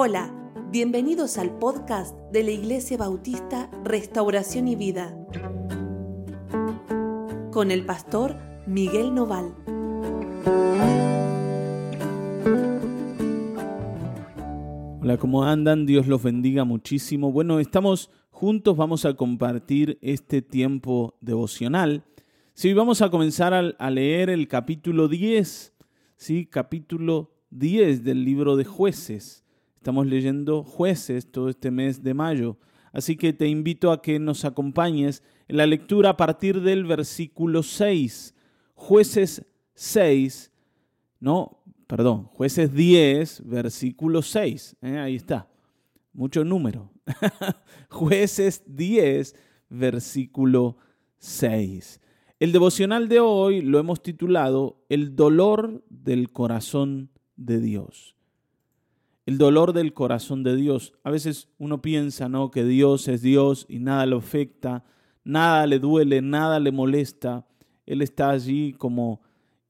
Hola, bienvenidos al podcast de la Iglesia Bautista Restauración y Vida con el pastor Miguel Noval. Hola, ¿cómo andan? Dios los bendiga muchísimo. Bueno, estamos juntos, vamos a compartir este tiempo devocional. Sí, vamos a comenzar a, leer el capítulo 10, ¿sí? Capítulo 10 del libro de jueces. Estamos leyendo jueces todo este mes de mayo. Así que te invito a que nos acompañes en la lectura a partir del versículo 6. Jueces 6, no, perdón, jueces 10, versículo 6. ¿eh? ahí está. Mucho número. jueces 10, versículo 6. El devocional de hoy lo hemos titulado El dolor del corazón de Dios. El dolor del corazón de Dios. A veces uno piensa, ¿no? Que Dios es Dios y nada lo afecta, nada le duele, nada le molesta. Él está allí como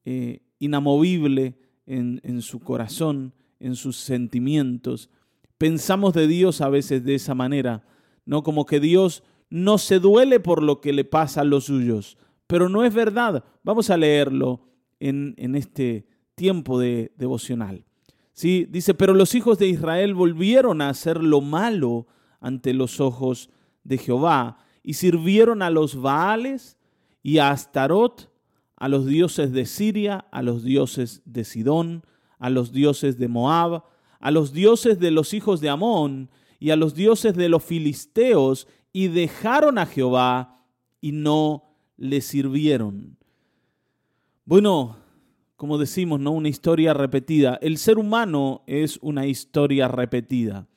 eh, inamovible en, en su corazón, en sus sentimientos. Pensamos de Dios a veces de esa manera, ¿no? Como que Dios no se duele por lo que le pasa a los suyos. Pero no es verdad. Vamos a leerlo en, en este tiempo de devocional. ¿Sí? Dice, pero los hijos de Israel volvieron a hacer lo malo ante los ojos de Jehová y sirvieron a los Baales y a Astarot, a los dioses de Siria, a los dioses de Sidón, a los dioses de Moab, a los dioses de los hijos de Amón y a los dioses de los filisteos, y dejaron a Jehová y no le sirvieron. Bueno, como decimos, ¿no? Una historia repetida. El ser humano es una historia repetida.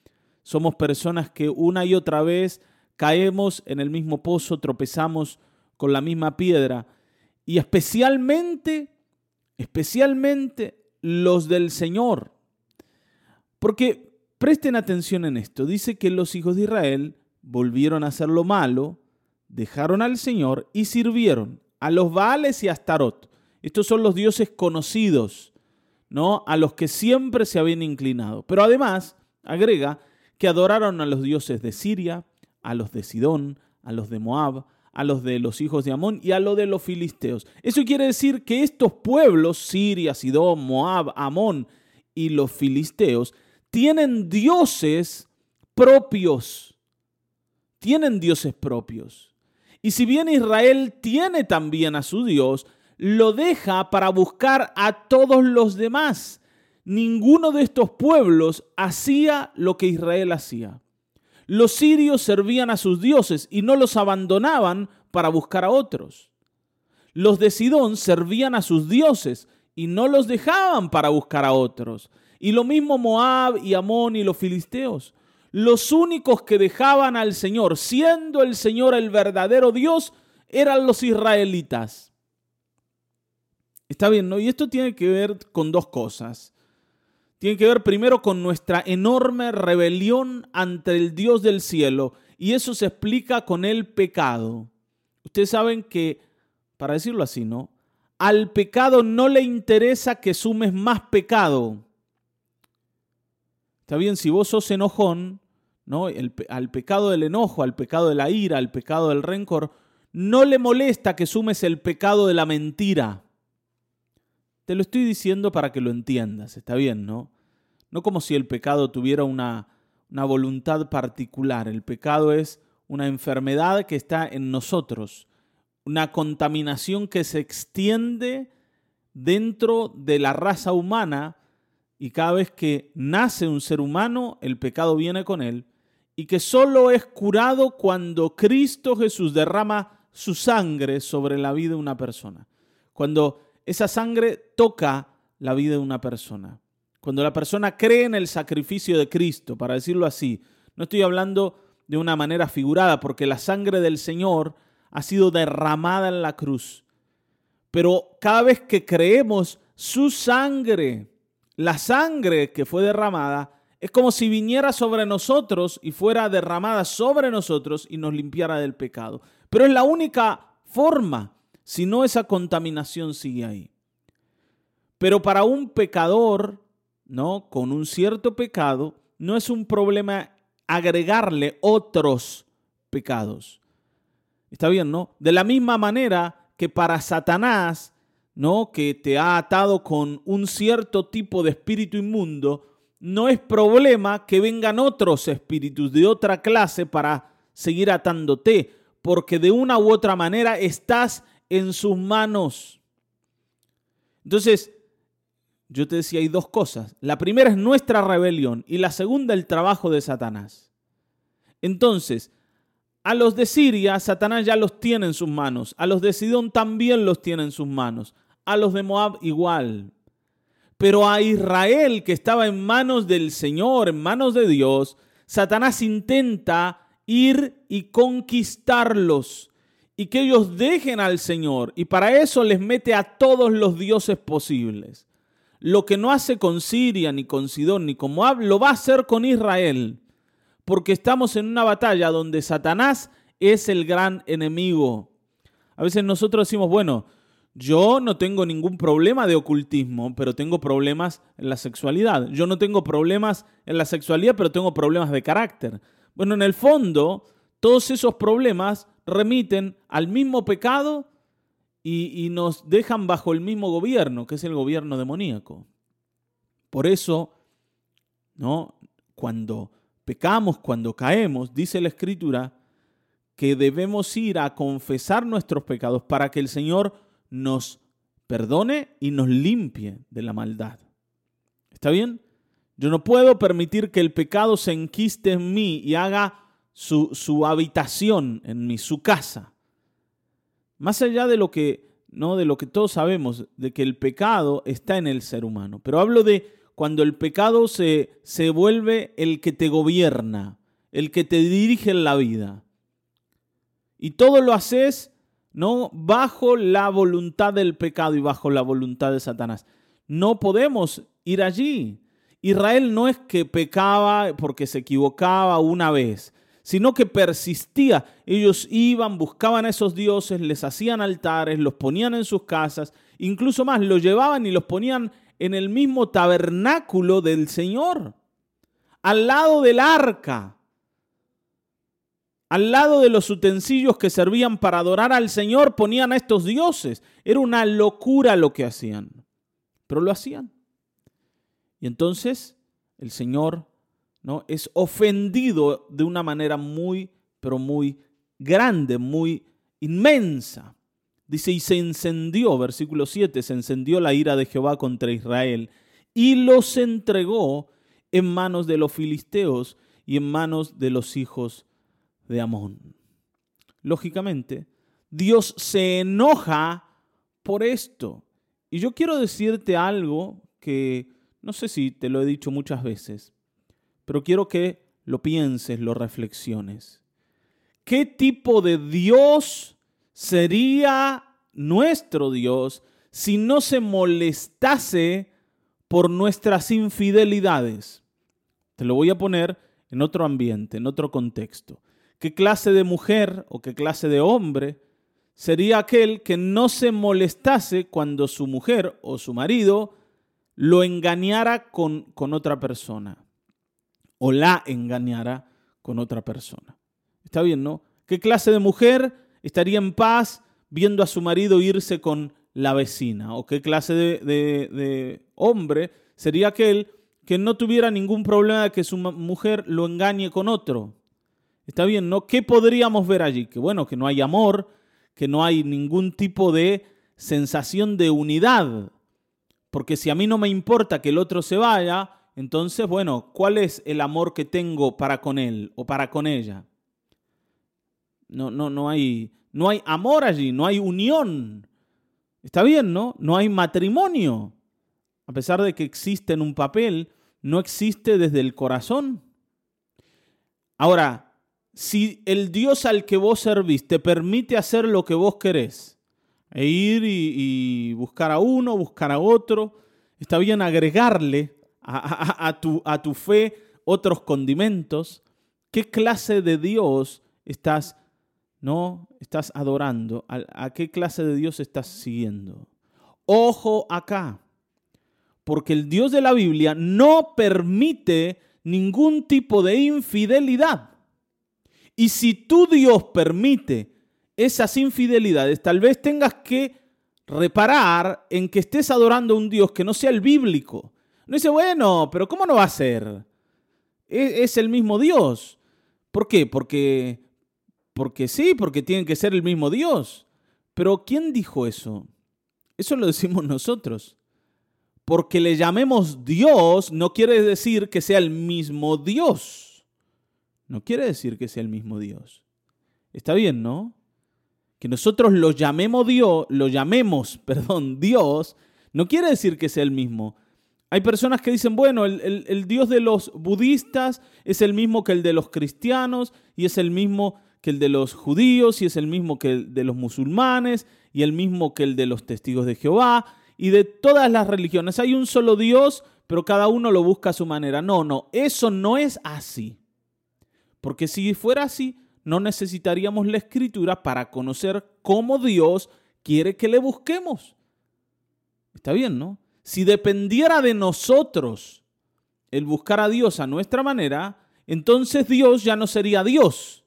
Somos personas que una y otra vez caemos en el mismo pozo, tropezamos con la misma piedra. Y especialmente, especialmente los del Señor. Porque presten atención en esto. Dice que los hijos de Israel volvieron a hacer lo malo, dejaron al Señor y sirvieron a los Baales y a Astarot. Estos son los dioses conocidos, ¿no? A los que siempre se habían inclinado. Pero además, agrega, que adoraron a los dioses de Siria, a los de Sidón, a los de Moab, a los de los hijos de Amón y a los de los filisteos. Eso quiere decir que estos pueblos, Siria, Sidón, Moab, Amón y los filisteos, tienen dioses propios. Tienen dioses propios. Y si bien Israel tiene también a su Dios, lo deja para buscar a todos los demás. Ninguno de estos pueblos hacía lo que Israel hacía. Los sirios servían a sus dioses y no los abandonaban para buscar a otros. Los de Sidón servían a sus dioses y no los dejaban para buscar a otros. Y lo mismo Moab y Amón y los filisteos. Los únicos que dejaban al Señor, siendo el Señor el verdadero Dios, eran los israelitas. Está bien, ¿no? Y esto tiene que ver con dos cosas. Tiene que ver primero con nuestra enorme rebelión ante el Dios del cielo. Y eso se explica con el pecado. Ustedes saben que, para decirlo así, ¿no? Al pecado no le interesa que sumes más pecado. Está bien, si vos sos enojón, ¿no? al pecado del enojo, al pecado de la ira, al pecado del rencor, no le molesta que sumes el pecado de la mentira. Te lo estoy diciendo para que lo entiendas, está bien, ¿no? No como si el pecado tuviera una, una voluntad particular. El pecado es una enfermedad que está en nosotros, una contaminación que se extiende dentro de la raza humana y cada vez que nace un ser humano, el pecado viene con él y que solo es curado cuando Cristo Jesús derrama su sangre sobre la vida de una persona. Cuando esa sangre toca la vida de una persona. Cuando la persona cree en el sacrificio de Cristo, para decirlo así, no estoy hablando de una manera figurada, porque la sangre del Señor ha sido derramada en la cruz. Pero cada vez que creemos su sangre, la sangre que fue derramada, es como si viniera sobre nosotros y fuera derramada sobre nosotros y nos limpiara del pecado. Pero es la única forma si no esa contaminación sigue ahí. Pero para un pecador, ¿no? Con un cierto pecado, no es un problema agregarle otros pecados. Está bien, ¿no? De la misma manera que para Satanás, ¿no? Que te ha atado con un cierto tipo de espíritu inmundo, no es problema que vengan otros espíritus de otra clase para seguir atándote, porque de una u otra manera estás en sus manos. Entonces, yo te decía, hay dos cosas. La primera es nuestra rebelión y la segunda el trabajo de Satanás. Entonces, a los de Siria, Satanás ya los tiene en sus manos. A los de Sidón también los tiene en sus manos. A los de Moab igual. Pero a Israel, que estaba en manos del Señor, en manos de Dios, Satanás intenta ir y conquistarlos y que ellos dejen al Señor. Y para eso les mete a todos los dioses posibles. Lo que no hace con Siria, ni con Sidón, ni con Moab, lo va a hacer con Israel porque estamos en una batalla donde Satanás es el gran enemigo. A veces nosotros decimos, bueno, yo no tengo ningún problema de ocultismo, pero tengo problemas en la sexualidad. Yo no tengo problemas en la sexualidad, pero tengo problemas de carácter. Bueno, en el fondo, todos esos problemas remiten al mismo pecado y, nos dejan bajo el mismo gobierno, que es el gobierno demoníaco. Por eso, ¿no? Cuando pecamos, cuando caemos, dice la Escritura, que debemos ir a confesar nuestros pecados para que el Señor nos perdone y nos limpie de la maldad. ¿Está bien? Yo no puedo permitir que el pecado se enquiste en mí y haga su, su habitación en mí, su casa. Más allá de lo que no de lo que todos sabemos de que el pecado está en el ser humano, pero hablo de cuando el pecado se, se vuelve el que te gobierna, el que te dirige en la vida. Y todo lo haces no bajo la voluntad del pecado y bajo la voluntad de Satanás. No podemos ir allí. Israel no es que pecaba porque se equivocaba una vez, sino que persistía. Ellos iban, buscaban a esos dioses, les hacían altares, los ponían en sus casas, incluso más, los llevaban y los ponían en el mismo tabernáculo del Señor, al lado del arca, al lado de los utensilios que servían para adorar al Señor, ponían a estos dioses. Era una locura lo que hacían, pero lo hacían. Y entonces el Señor ¿no? es ofendido de una manera muy, pero muy grande, muy inmensa. Dice, y se encendió, versículo 7, se encendió la ira de Jehová contra Israel y los entregó en manos de los filisteos y en manos de los hijos de Amón. Lógicamente, Dios se enoja por esto. Y yo quiero decirte algo que no sé si te lo he dicho muchas veces, pero quiero que lo pienses, lo reflexiones. ¿Qué tipo de Dios sería nuestro Dios si no se molestase por nuestras infidelidades. Te lo voy a poner en otro ambiente, en otro contexto. ¿Qué clase de mujer o qué clase de hombre sería aquel que no se molestase cuando su mujer o su marido lo engañara con, con otra persona o la engañara con otra persona? Está bien, ¿no? ¿Qué clase de mujer estaría en paz viendo a su marido irse con la vecina? ¿O qué clase de, hombre sería aquel que no tuviera ningún problema de que su mujer lo engañe con otro? Está bien, ¿no? ¿Qué podríamos ver allí? Que bueno, que no hay amor, que no hay ningún tipo de sensación de unidad. Porque si a mí no me importa que el otro se vaya, entonces, bueno, ¿cuál es el amor que tengo para con él o para con ella? No, no, no hay, no hay amor allí, no hay unión. Está bien, ¿no? No hay matrimonio. A pesar de que existe en un papel, no existe desde el corazón. Ahora, si el Dios al que vos servís te permite hacer lo que vos querés, e ir y, buscar a uno, buscar a otro, está bien agregarle a, tu, a tu fe otros condimentos, ¿qué clase de Dios estás no estás adorando, a, qué clase de Dios estás siguiendo. Ojo acá, porque el Dios de la Biblia no permite ningún tipo de infidelidad. Y si tu Dios permite esas infidelidades, tal vez tengas que reparar en que estés adorando a un Dios que no sea el bíblico. No dice, bueno, pero ¿cómo no va a ser? E-, es, el mismo Dios. ¿Por qué? Porque, porque sí, porque tiene que ser el mismo Dios. Pero ¿quién dijo eso? Eso lo decimos nosotros. Porque le llamemos Dios no quiere decir que sea el mismo Dios. No quiere decir que sea el mismo Dios. Está bien, ¿no? Que nosotros lo llamemos Dios, lo llamemos, perdón, Dios, no quiere decir que sea el mismo. Hay personas que dicen, bueno, el, Dios de los budistas es el mismo que el de los cristianos y es el mismo que el de los judíos y es el mismo que el de los musulmanes y el mismo que el de los testigos de Jehová y de todas las religiones. Hay un solo Dios, pero cada uno lo busca a su manera. No, no, eso no es así. Porque si fuera así, no necesitaríamos la escritura para conocer cómo Dios quiere que le busquemos. Está bien, ¿no? Si dependiera de nosotros el buscar a Dios a nuestra manera, entonces Dios ya no sería Dios.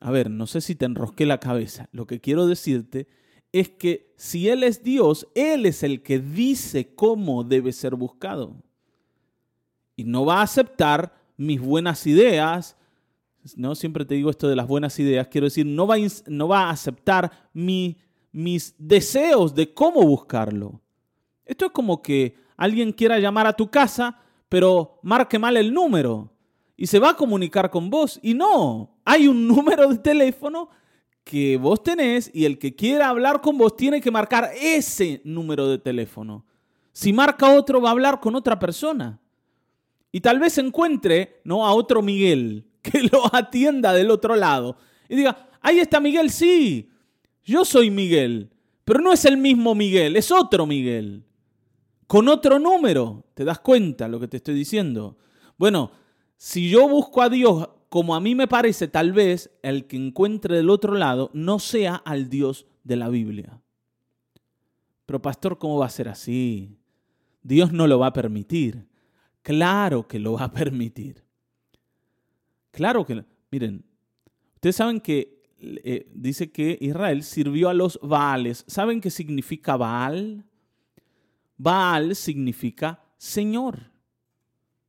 A ver, no sé si te enrosqué la cabeza. Lo que quiero decirte es que si Él es Dios, Él es el que dice cómo debe ser buscado. Y no va a aceptar mis buenas ideas. No siempre te digo esto de las buenas ideas. Quiero decir, no va no va a aceptar mi mis deseos de cómo buscarlo. Esto es como que alguien quiera llamar a tu casa, pero marque mal el número y se va a comunicar con vos. Y no, hay un número de teléfono que vos tenés y el que quiera hablar con vos tiene que marcar ese número de teléfono. Si marca otro, va a hablar con otra persona. Y tal vez encuentre ¿no? a otro Miguel que lo atienda del otro lado. Y diga, ahí está Miguel, sí, yo soy Miguel, pero no es el mismo Miguel, es otro Miguel. Con otro número, ¿te das cuenta lo que te estoy diciendo? Bueno, si yo busco a Dios como a mí me parece, tal vez el que encuentre del otro lado no sea al Dios de la Biblia. Pero pastor, ¿cómo va a ser así? Dios no lo va a permitir. Claro que lo va a permitir. Claro que, miren, ustedes saben que eh, dice que Israel sirvió a los Baales. ¿Saben qué significa Baal? Baal significa Señor.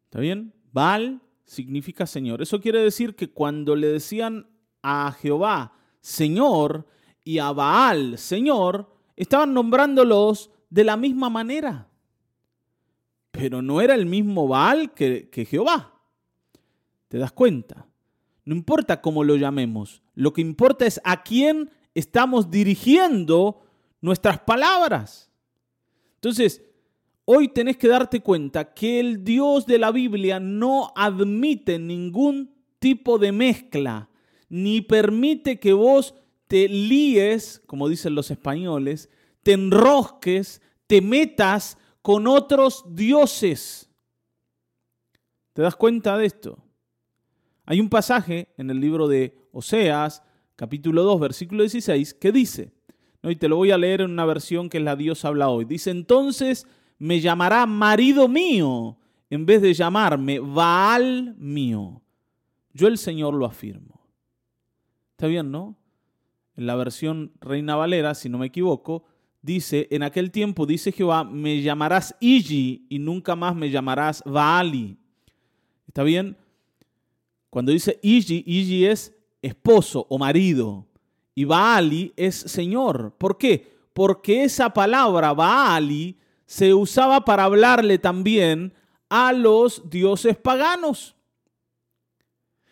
¿Está bien? Baal significa Señor. Eso quiere decir que cuando le decían a Jehová Señor y a Baal Señor, estaban nombrándolos de la misma manera. Pero no era el mismo Baal que, que Jehová. ¿Te das cuenta? No importa cómo lo llamemos, lo que importa es a quién estamos dirigiendo nuestras palabras. Entonces, hoy tenés que darte cuenta que el Dios de la Biblia no admite ningún tipo de mezcla, ni permite que vos te líes, como dicen los españoles, te enrosques, te metas con otros dioses. ¿Te das cuenta de esto? Hay un pasaje en el libro de Oseas, capítulo 2, versículo 16, que dice, ¿no? y te lo voy a leer en una versión que la Dios habla hoy, dice, entonces me llamará marido mío en vez de llamarme Baal mío. Yo el Señor lo afirmo. Está bien, ¿no? En la versión Reina Valera, si no me equivoco, dice, en aquel tiempo, dice Jehová, me llamarás Iji y nunca más me llamarás Baali. ¿Está bien? Cuando dice Iji, Iji es esposo o marido y Baali es señor. ¿Por qué? Porque esa palabra Baali se usaba para hablarle también a los dioses paganos.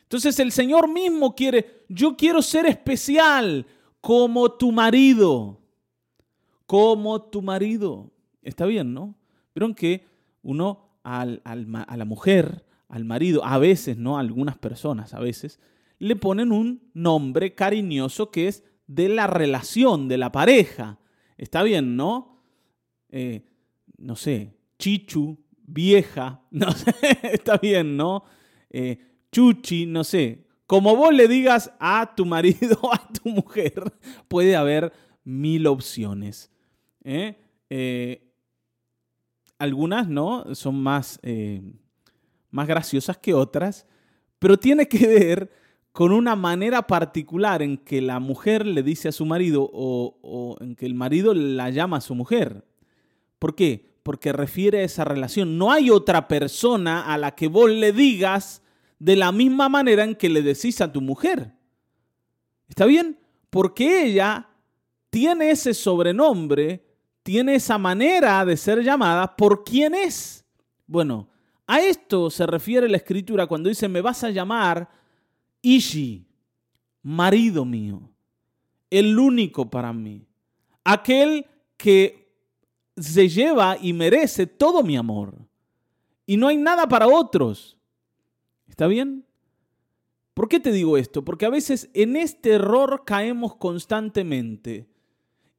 Entonces el Señor mismo quiere, yo quiero ser especial como tu marido, como tu marido. Está bien, ¿no? Vieron que uno a la mujer al marido, a veces, ¿no? Algunas personas, a veces, le ponen un nombre cariñoso que es de la relación, de la pareja. Está bien, ¿no? Eh, no sé, chichu, vieja, no sé, está bien, ¿no? Eh, chuchi, no sé. Como vos le digas a tu marido a tu mujer, puede haber mil opciones. ¿eh? algunas no, son más, más graciosas que otras, pero tiene que ver con una manera particular en que la mujer le dice a su marido o, en que el marido la llama a su mujer. ¿Por qué? Porque refiere a esa relación. No hay otra persona a la que vos le digas de la misma manera en que le decís a tu mujer. ¿Está bien? Porque ella tiene ese sobrenombre, tiene esa manera de ser llamada por quién es. Bueno, a esto se refiere la escritura cuando dice, me vas a llamar Ishi, marido mío, el único para mí, aquel que se lleva y merece todo mi amor. Y no hay nada para otros. ¿Está bien? ¿Por qué te digo esto? Porque a veces en este error caemos constantemente.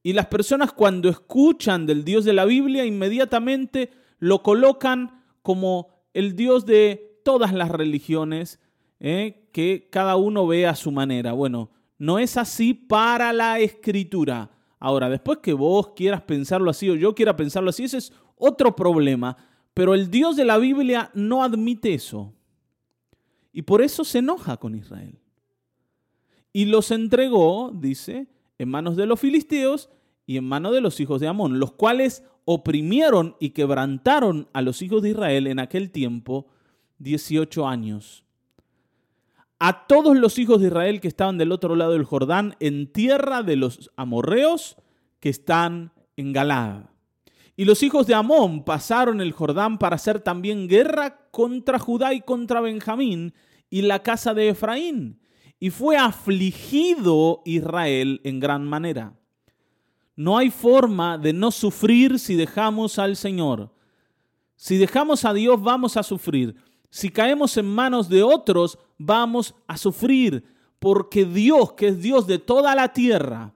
Y las personas cuando escuchan del Dios de la Biblia inmediatamente lo colocan como el Dios de todas las religiones, ¿eh? que cada uno ve a su manera. Bueno, no es así para la escritura. Ahora, después que vos quieras pensarlo así o yo quiera pensarlo así, ese es otro problema. Pero el Dios de la Biblia no admite eso. Y por eso se enoja con Israel. Y los entregó, dice, en manos de los filisteos y en manos de los hijos de Amón, los cuales oprimieron y quebrantaron a los hijos de Israel en aquel tiempo 18 años. A todos los hijos de Israel que estaban del otro lado del Jordán, en tierra de los amorreos que están en Galad. Y los hijos de Amón pasaron el Jordán para hacer también guerra contra Judá y contra Benjamín y la casa de Efraín. Y fue afligido Israel en gran manera. No hay forma de no sufrir si dejamos al Señor. Si dejamos a Dios vamos a sufrir. Si caemos en manos de otros vamos a sufrir. Porque Dios, que es Dios de toda la tierra,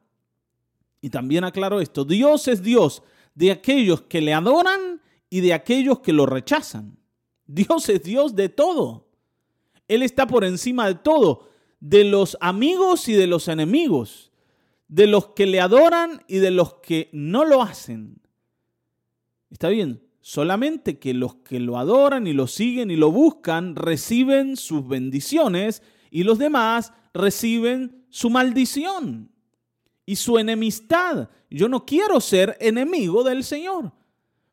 y también aclaro esto, Dios es Dios de aquellos que le adoran y de aquellos que lo rechazan. Dios es Dios de todo. Él está por encima de todo, de los amigos y de los enemigos, de los que le adoran y de los que no lo hacen. Está bien, solamente que los que lo adoran y lo siguen y lo buscan reciben sus bendiciones y los demás reciben su maldición y su enemistad. Yo no quiero ser enemigo del Señor.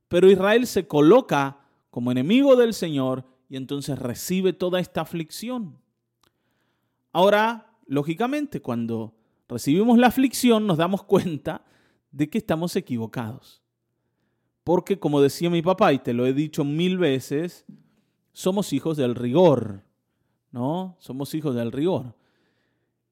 Pero Israel se coloca como enemigo del Señor y entonces recibe toda esta aflicción. Ahora, lógicamente, cuando recibimos la aflicción nos damos cuenta de que estamos equivocados. Porque, como decía mi papá, y te lo he dicho mil veces, somos hijos del rigor, ¿no? Somos hijos del rigor.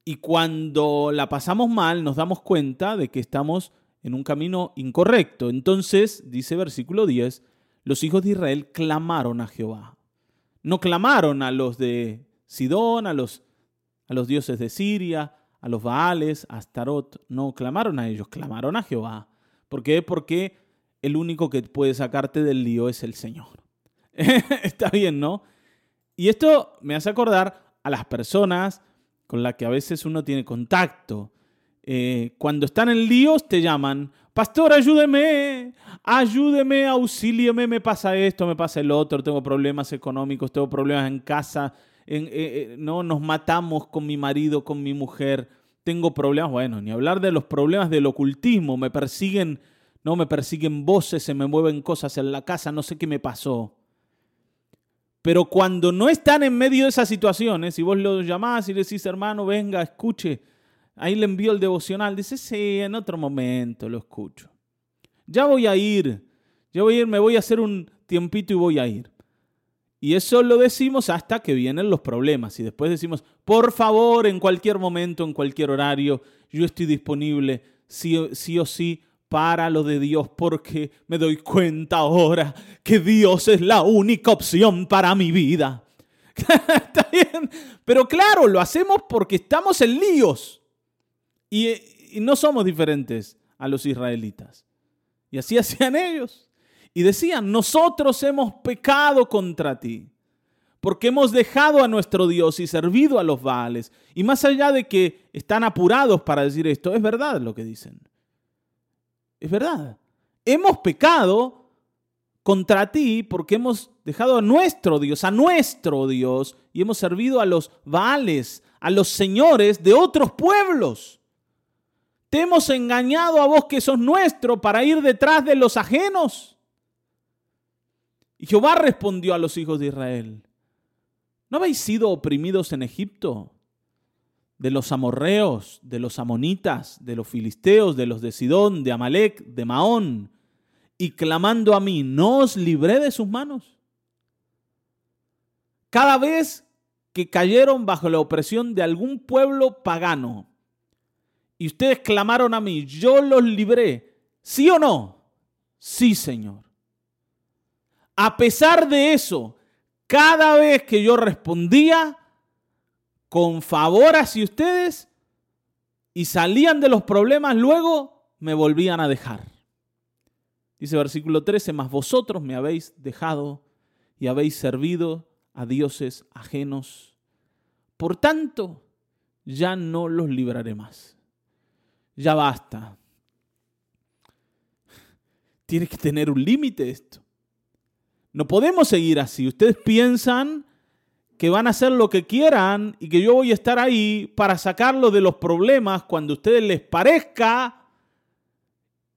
Y cuando la pasamos mal, nos damos cuenta de que estamos en un camino incorrecto. Entonces, dice versículo 10, los hijos de Israel clamaron a Jehová. No clamaron a los de Sidón, a los, a los dioses de Siria, a los Baales, a Astarot. No clamaron a ellos, clamaron a Jehová. ¿Por qué? Porque el único que puede sacarte del lío es el Señor. Está bien, ¿no? Y esto me hace acordar a las personas con la que a veces uno tiene contacto. Eh, cuando están en líos te llaman, pastor, ayúdeme, ayúdeme, auxílieme, me pasa esto, me pasa el otro, tengo problemas económicos, tengo problemas en casa, eh, eh, no nos matamos con mi marido, con mi mujer, tengo problemas, bueno, ni hablar de los problemas del ocultismo, me persiguen, no, me persiguen voces, se me mueven cosas en la casa, no sé qué me pasó. Pero cuando no están en medio de esas situaciones, y vos los llamás y le decís, hermano, venga, escuche, ahí le envío el devocional, dice, sí, en otro momento lo escucho. Ya voy a ir, ya voy a ir, me voy a hacer un tiempito y voy a ir. Y eso lo decimos hasta que vienen los problemas. Y después decimos, por favor, en cualquier momento, en cualquier horario, yo estoy disponible, sí, sí o sí, para lo de Dios porque me doy cuenta ahora que Dios es la única opción para mi vida. Está bien, pero claro, lo hacemos porque estamos en líos y, y no somos diferentes a los israelitas. Y así hacían ellos. Y decían, nosotros hemos pecado contra ti, porque hemos dejado a nuestro Dios y servido a los Baales. Y más allá de que están apurados para decir esto, es verdad lo que dicen. Es verdad. Hemos pecado contra ti porque hemos dejado a nuestro Dios, a nuestro Dios, y hemos servido a los Baales, a los señores de otros pueblos. Te hemos engañado a vos que sos nuestro para ir detrás de los ajenos. Y Jehová respondió a los hijos de Israel, ¿no habéis sido oprimidos en Egipto? De los amorreos, de los amonitas, de los filisteos, de los de Sidón, de Amalek, de Maón, y clamando a mí, ¿no os libré de sus manos? Cada vez que cayeron bajo la opresión de algún pueblo pagano, y ustedes clamaron a mí, yo los libré, ¿sí o no? Sí, Señor. A pesar de eso, cada vez que yo respondía con favor hacia ustedes y salían de los problemas, luego me volvían a dejar. Dice versículo 13, mas vosotros me habéis dejado y habéis servido a dioses ajenos. Por tanto, ya no los libraré más. Ya basta. Tiene que tener un límite esto. No podemos seguir así. Ustedes piensan que van a hacer lo que quieran y que yo voy a estar ahí para sacarlos de los problemas cuando a ustedes les parezca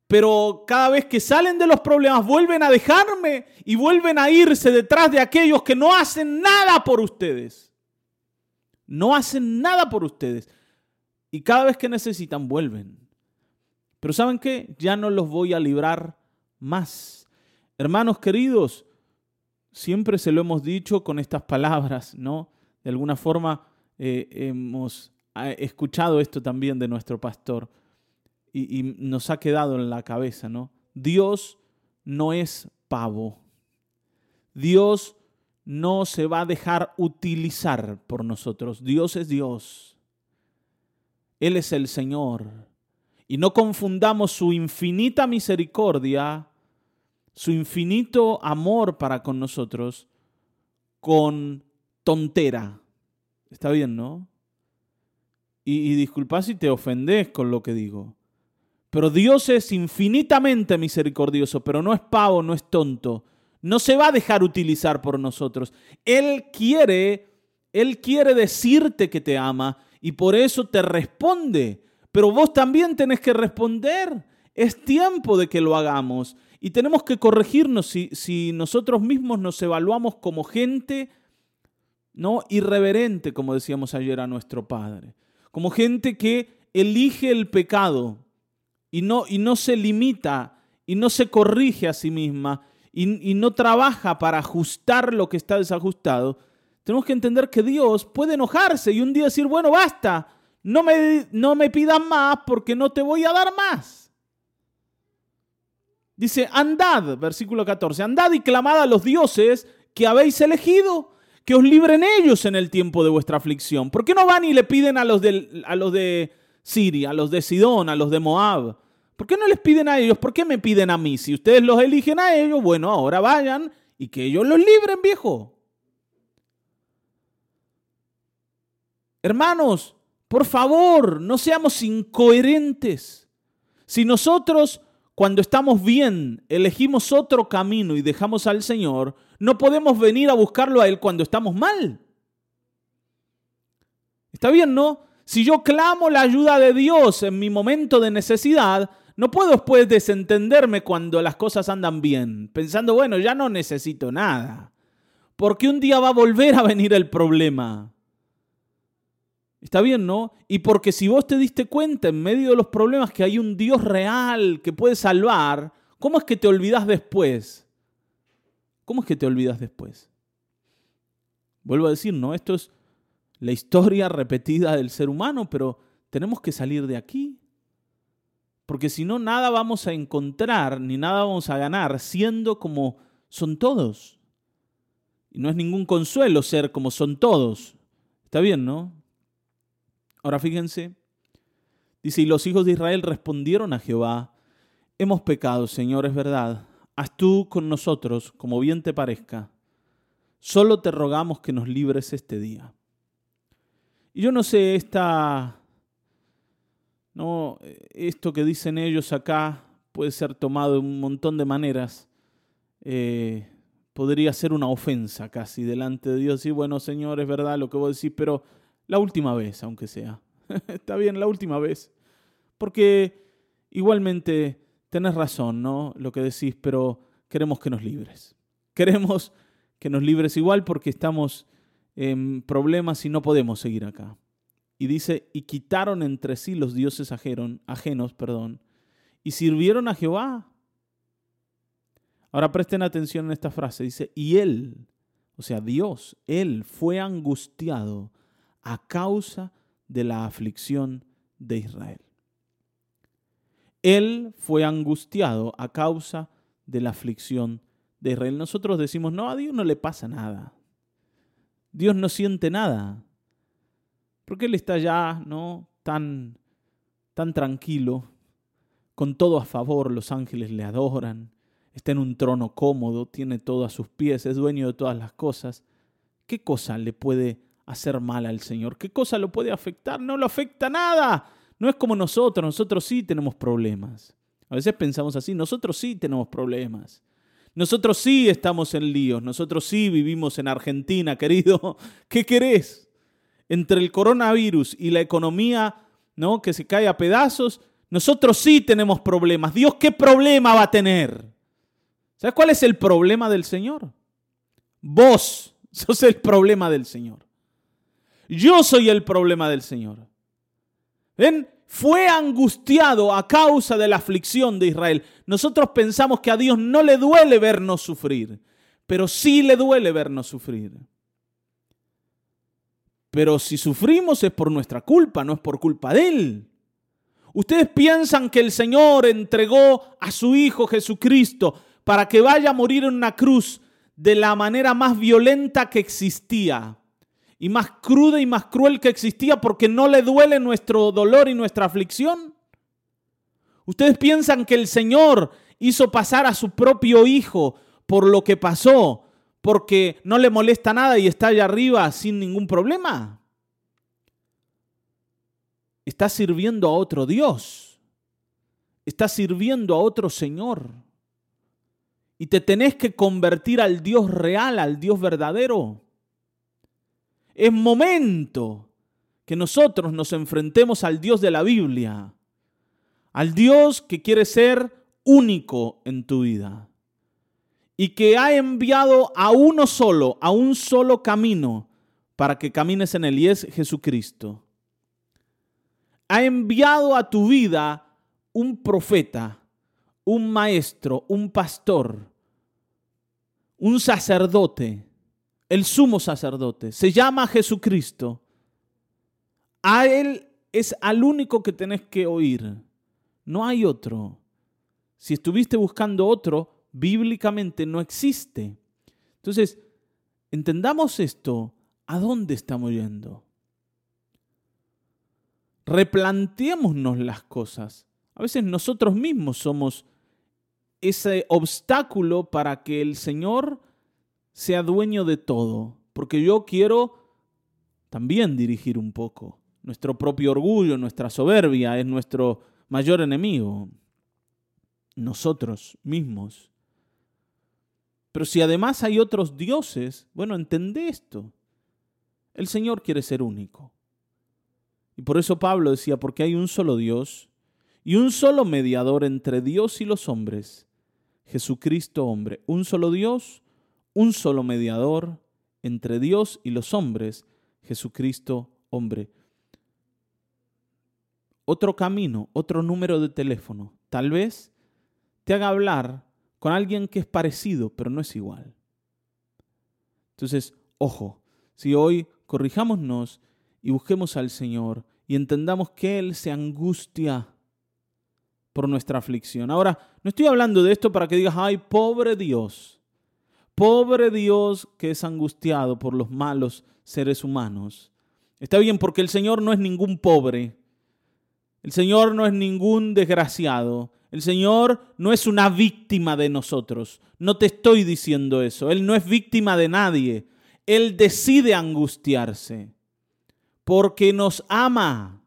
pero cada vez que salen de los problemas vuelven a dejarme y vuelven a irse detrás de aquellos que no hacen nada por ustedes. No hacen nada por ustedes. Y cada vez que necesitan vuelven. Pero ¿saben qué? Ya no los voy a librar más. Hermanos queridos, siempre se lo hemos dicho con estas palabras, ¿no? De alguna forma eh, hemos eh, escuchado esto también de nuestro pastor y, nos ha quedado en la cabeza, ¿no? Dios no es pavo. Dios no se va a dejar utilizar por nosotros. Dios es Dios. Él es el Señor. Y no confundamos su infinita misericordia, su infinito amor para con nosotros, con tontera. Está bien, ¿no? Y, y si te ofendes con lo que digo. Pero Dios es infinitamente misericordioso, pero no es pavo, no es tonto. No se va a dejar utilizar por nosotros. Él quiere, Él quiere decirte que te ama y por eso te responde. Pero vos también tenés que responder. Es tiempo de que lo hagamos. Y tenemos que corregirnos si, nosotros mismos nos evaluamos como gente no irreverente, como decíamos ayer a nuestro Padre. Como gente que elige el pecado y no, y no se limita y no se corrige a sí misma y, no trabaja para ajustar lo que está desajustado, tenemos que entender que Dios puede enojarse y un día decir, bueno, basta, no me, no me pidas más porque no te voy a dar más. Dice, andad, versículo 14, andad y clamad a los dioses que habéis elegido, que os libren ellos en el tiempo de vuestra aflicción. ¿Por qué no van y le piden a los, a los de Siria, a los de Sidón, a los de Moab. ¿Por qué no les piden a ellos? ¿Por qué me piden a mí? Si ustedes los eligen a ellos, bueno, ahora vayan y que ellos los libren, viejo. Hermanos, por favor, no seamos incoherentes. Si nosotros, cuando estamos bien, elegimos otro camino y dejamos al Señor, no podemos venir a buscarlo a Él cuando estamos mal. ¿Está bien, no? Si yo clamo la ayuda de Dios en mi momento de necesidad, no puedo después desentenderme cuando las cosas andan bien, pensando, bueno, ya no necesito nada, porque un día va a volver a venir el problema. Está bien, ¿no? Y porque si vos te diste cuenta en medio de los problemas que hay un Dios real que puede salvar, ¿cómo es que te olvidas después? ¿Cómo es que te olvidas después? Vuelvo a decir, ¿no? Esto es la historia repetida del ser humano, pero tenemos que salir de aquí. Porque si no, nada vamos a encontrar, ni nada vamos a ganar siendo como son todos. Y no es ningún consuelo ser como son todos. Está bien, ¿no? Ahora fíjense, dice, y los hijos de Israel respondieron a Jehová, hemos pecado, Señor, es verdad. Haz tú con nosotros como bien te parezca. Solo te rogamos que nos libres este día. Y yo no sé, esta, no, esto que dicen ellos acá puede ser tomado de un montón de maneras. eh, podría ser una ofensa casi delante de Dios. Y bueno, Señor, es verdad lo que vos decís, pero la última vez, aunque sea. Está bien, la última vez. Porque igualmente tenés razón, ¿no? Lo que decís, pero queremos que nos libres. Queremos que nos libres igual porque estamos en problemas y no podemos seguir acá. Y dice, y quitaron entre sí los dioses ajenos, perdón, y sirvieron a Jehová. Ahora presten atención en esta frase, dice, y él, o sea, Dios, él fue angustiado a causa de la aflicción de Israel. Él fue angustiado a causa de la aflicción de Israel. Nosotros decimos, no, a Dios no le pasa nada. Dios no siente nada. Porque Él está ya, ¿no? Tan, tan tranquilo, con todo a favor, los ángeles le adoran, está en un trono cómodo, tiene todo a sus pies, es dueño de todas las cosas. ¿Qué cosa le puede hacer mal al Señor? ¿Qué cosa lo puede afectar? No lo afecta nada. No es como nosotros, nosotros sí tenemos problemas. A veces pensamos así, nosotros sí tenemos problemas. Nosotros sí estamos en líos, nosotros sí vivimos en Argentina, querido. ¿Qué querés? Entre el coronavirus y la economía, ¿no? que se cae a pedazos, nosotros sí tenemos problemas. Dios, ¿qué problema va a tener? ¿Sabes cuál es el problema del Señor? Vos sos el problema del Señor. Yo soy el problema del Señor. ¿Ven? Fue angustiado a causa de la aflicción de Israel. Nosotros pensamos que a Dios no le duele vernos sufrir, pero sí le duele vernos sufrir. Pero si sufrimos es por nuestra culpa, no es por culpa de Él. Ustedes piensan que el Señor entregó a su Hijo Jesucristo para que vaya a morir en una cruz de la manera más violenta que existía y más cruda y más cruel que existía porque no le duele nuestro dolor y nuestra aflicción? ¿Ustedes piensan que el Señor hizo pasar a su propio Hijo por lo que pasó porque no le molesta nada y está allá arriba sin ningún problema? Está sirviendo a otro Dios. Está sirviendo a otro Señor. Y te tenés que convertir al Dios real, al Dios verdadero. Es momento que nosotros nos enfrentemos al Dios de la Biblia, al Dios que quiere ser único en tu vida y que ha enviado a uno solo, a un solo camino para que camines en él y es Jesucristo. Ha enviado a tu vida un profeta, un maestro, un pastor, un sacerdote el sumo sacerdote, se llama Jesucristo. A Él es al único que tenés que oír. No hay otro. Si estuviste buscando otro, bíblicamente no existe. Entonces, entendamos esto. ¿A dónde estamos yendo? Replanteémonos las cosas. A veces nosotros mismos somos ese obstáculo para que el Señor sea dueño de todo, porque yo quiero también dirigir un poco. Nuestro propio orgullo, nuestra soberbia es nuestro mayor enemigo, nosotros mismos. Pero si además hay otros dioses, bueno, entendé esto. El Señor quiere ser único. Y por eso Pablo decía, porque hay un solo Dios y un solo mediador entre Dios y los hombres, Jesucristo hombre, un solo Dios, un solo mediador entre Dios y los hombres, Jesucristo hombre. Otro camino, otro número de teléfono. Tal vez te haga hablar con alguien que es parecido, pero no es igual. Entonces, ojo, si hoy corrijámonos y busquemos al Señor y entendamos que Él se angustia por nuestra aflicción. Ahora, no estoy hablando de esto para que digas, ay, pobre Dios. Pobre Dios que es angustiado por los malos seres humanos. Está bien porque el Señor no es ningún pobre. El Señor no es ningún desgraciado. El Señor no es una víctima de nosotros. No te estoy diciendo eso. Él no es víctima de nadie. Él decide angustiarse porque nos ama.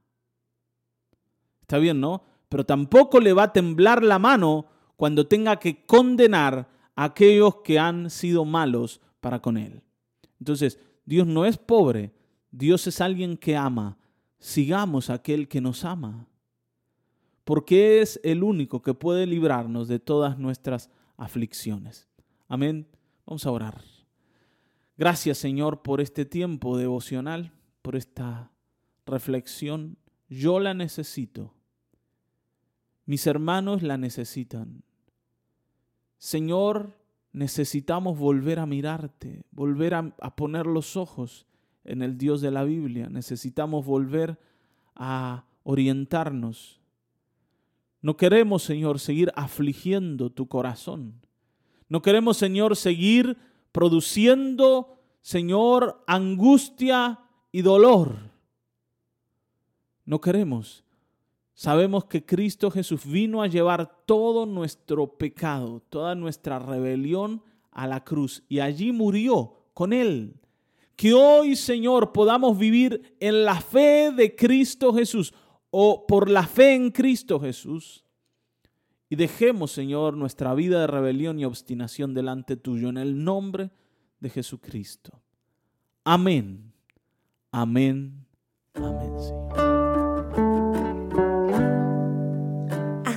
Está bien, ¿no? Pero tampoco le va a temblar la mano cuando tenga que condenar aquellos que han sido malos para con Él. Entonces, Dios no es pobre, Dios es alguien que ama. Sigamos a aquel que nos ama, porque es el único que puede librarnos de todas nuestras aflicciones. Amén. Vamos a orar. Gracias Señor por este tiempo devocional, por esta reflexión. Yo la necesito. Mis hermanos la necesitan. Señor, necesitamos volver a mirarte, volver a, poner los ojos en el Dios de la Biblia. Necesitamos volver a orientarnos. No queremos, Señor, seguir afligiendo tu corazón. No queremos, Señor, seguir produciendo, Señor, angustia y dolor. No queremos. Sabemos que Cristo Jesús vino a llevar todo nuestro pecado, toda nuestra rebelión a la cruz y allí murió con Él. Que hoy, Señor, podamos vivir en la fe de Cristo Jesús o por la fe en Cristo Jesús. Y dejemos, Señor, nuestra vida de rebelión y obstinación delante tuyo en el nombre de Jesucristo. Amén. Amén. Amén, Señor.